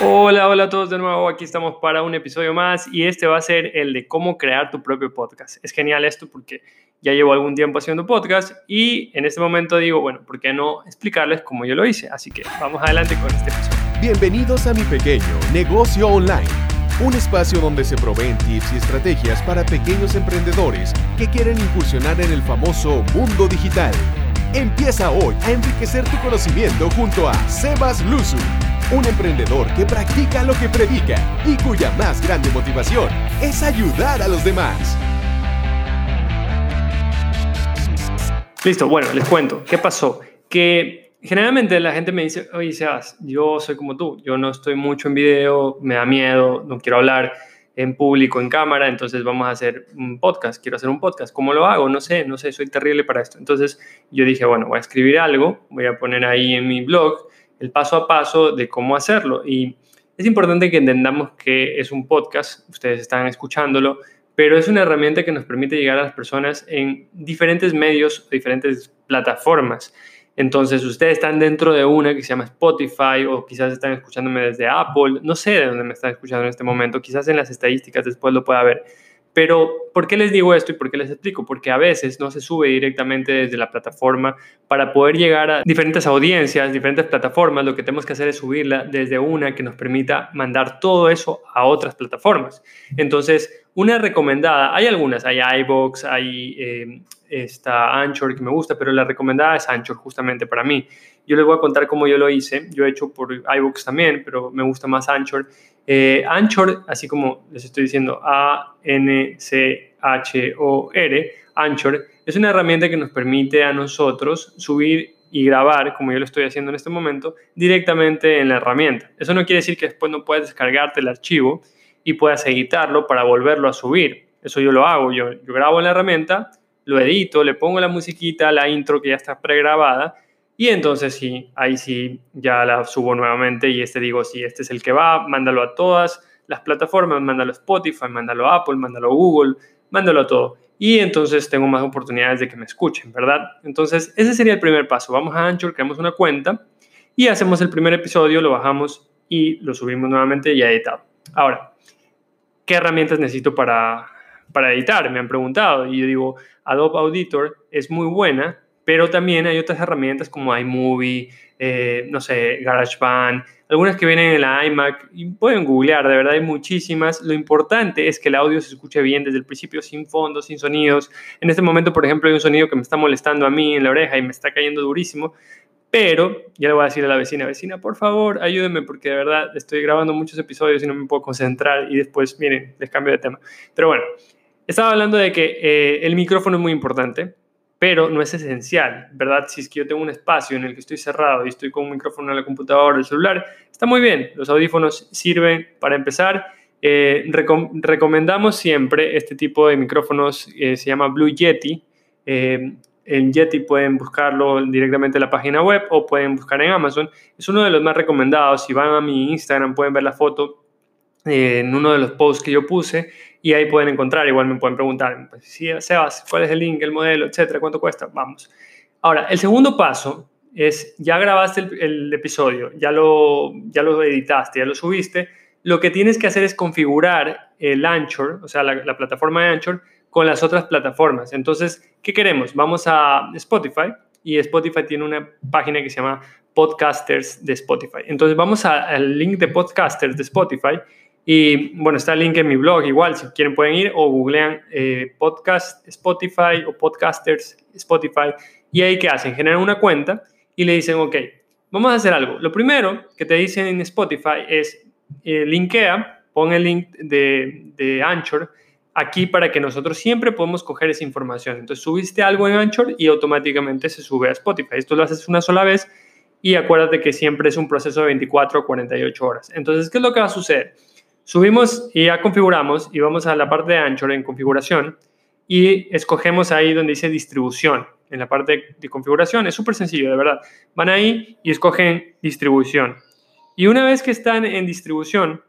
Hola, hola a todos de nuevo. Aquí estamos para un episodio más y este va a ser el de cómo crear tu propio podcast. Es genial esto porque ya llevo algún tiempo haciendo podcast y en este momento digo, bueno, ¿por qué no explicarles cómo yo lo hice? Así que vamos adelante con este episodio. Bienvenidos a mi pequeño negocio online, un espacio donde se proveen tips y estrategias para pequeños emprendedores que quieren incursionar en el famoso mundo digital. Empieza hoy a enriquecer tu conocimiento junto a Sebas Luzu un emprendedor que practica lo que predica y cuya más grande motivación es ayudar a los demás. Listo, bueno, les cuento. ¿Qué pasó? Que generalmente la gente me dice, oye, Sebas, yo soy como tú, yo no estoy mucho en video, me da miedo, no quiero hablar en público, en cámara, entonces vamos a hacer un podcast, quiero hacer un podcast, ¿cómo lo hago? No sé, no sé, soy terrible para esto. Entonces yo dije, bueno, voy a escribir algo, voy a poner ahí en mi blog el paso a paso de cómo hacerlo. Y es importante que entendamos que es un podcast, ustedes están escuchándolo, pero es una herramienta que nos permite llegar a las personas en diferentes medios, diferentes plataformas. Entonces, ustedes están dentro de una que se llama Spotify o quizás están escuchándome desde Apple, no sé de dónde me están escuchando en este momento, quizás en las estadísticas después lo pueda ver pero, ¿por qué les digo esto y por qué les explico? Porque a veces no se sube directamente desde la plataforma para poder llegar a diferentes audiencias, diferentes plataformas. Lo que tenemos que hacer es subirla desde una que nos permita mandar todo eso a otras plataformas. Entonces, una recomendada, hay algunas, hay iBox, hay eh, esta Anchor que me gusta, pero la recomendada es Anchor justamente para mí. Yo les voy a contar cómo yo lo hice. Yo he hecho por iBooks también, pero me gusta más Anchor. Eh, Anchor, así como les estoy diciendo, A-N-C-H-O-R, Anchor, es una herramienta que nos permite a nosotros subir y grabar, como yo lo estoy haciendo en este momento, directamente en la herramienta. Eso no quiere decir que después no puedas descargarte el archivo y puedas editarlo para volverlo a subir. Eso yo lo hago. Yo, yo grabo en la herramienta, lo edito, le pongo la musiquita, la intro que ya está pregrabada y entonces sí, ahí sí ya la subo nuevamente y este digo, sí, este es el que va, mándalo a todas las plataformas, mándalo a Spotify, mándalo a Apple, mándalo a Google, mándalo a todo. Y entonces tengo más oportunidades de que me escuchen, ¿verdad? Entonces ese sería el primer paso. Vamos a Anchor, creamos una cuenta y hacemos el primer episodio, lo bajamos y lo subimos nuevamente ya editado. Ahora, ¿qué herramientas necesito para, para editar? Me han preguntado y yo digo, Adobe Auditor es muy buena pero también hay otras herramientas como iMovie, eh, no sé, GarageBand, algunas que vienen en la iMac y pueden googlear, de verdad hay muchísimas. Lo importante es que el audio se escuche bien desde el principio, sin fondos, sin sonidos. En este momento, por ejemplo, hay un sonido que me está molestando a mí en la oreja y me está cayendo durísimo, pero ya le voy a decir a la vecina, vecina, por favor, ayúdeme porque de verdad estoy grabando muchos episodios y no me puedo concentrar y después, miren, les cambio de tema. Pero bueno, estaba hablando de que eh, el micrófono es muy importante pero no es esencial, ¿verdad? Si es que yo tengo un espacio en el que estoy cerrado y estoy con un micrófono en la computadora, el celular, está muy bien. Los audífonos sirven para empezar. Eh, recomendamos siempre este tipo de micrófonos, eh, se llama Blue Yeti. Eh, en Yeti pueden buscarlo directamente en la página web o pueden buscar en Amazon. Es uno de los más recomendados. Si van a mi Instagram pueden ver la foto en uno de los posts que yo puse y ahí pueden encontrar, igual me pueden preguntar, pues, Sebas, ¿cuál es el link, el modelo, etcétera? ¿Cuánto cuesta? Vamos. Ahora, el segundo paso es, ya grabaste el, episodio, ya lo, ya lo editaste, ya lo subiste, lo que tienes que hacer es configurar el Anchor, o sea, la, la plataforma de Anchor, con las otras plataformas. Entonces, ¿qué queremos? Vamos a Spotify y Spotify tiene una página que se llama Podcasters de Spotify. Entonces, vamos al link de Podcasters de Spotify y bueno, está el link en mi blog igual, si quieren pueden ir o googlean eh, podcast Spotify o podcasters Spotify y ahí qué hacen, generan una cuenta y le dicen, ok, vamos a hacer algo. Lo primero que te dicen en Spotify es, eh, linkea, pon el link de, de Anchor aquí para que nosotros siempre podamos coger esa información. Entonces subiste algo en Anchor y automáticamente se sube a Spotify. Esto lo haces una sola vez y acuérdate que siempre es un proceso de 24 o 48 horas. Entonces, ¿qué es lo que va a suceder? Subimos y ya configuramos y vamos a la parte de Anchor en configuración y escogemos ahí donde dice distribución. En la parte de configuración es súper sencillo, de verdad. Van ahí y escogen distribución. Y una vez que están en distribución,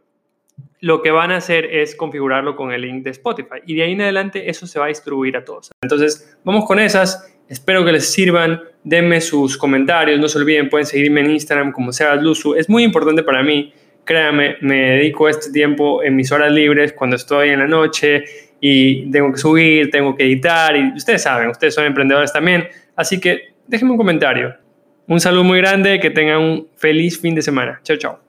lo que van a hacer es configurarlo con el link de Spotify y de ahí en adelante eso se va a distribuir a todos. Entonces, vamos con esas. Espero que les sirvan. Denme sus comentarios. No se olviden, pueden seguirme en Instagram como Sebas Luzu. Es muy importante para mí. Créanme, me dedico este tiempo en mis horas libres cuando estoy en la noche y tengo que subir, tengo que editar. Y ustedes saben, ustedes son emprendedores también. Así que déjenme un comentario. Un saludo muy grande. Que tengan un feliz fin de semana. Chao, chao.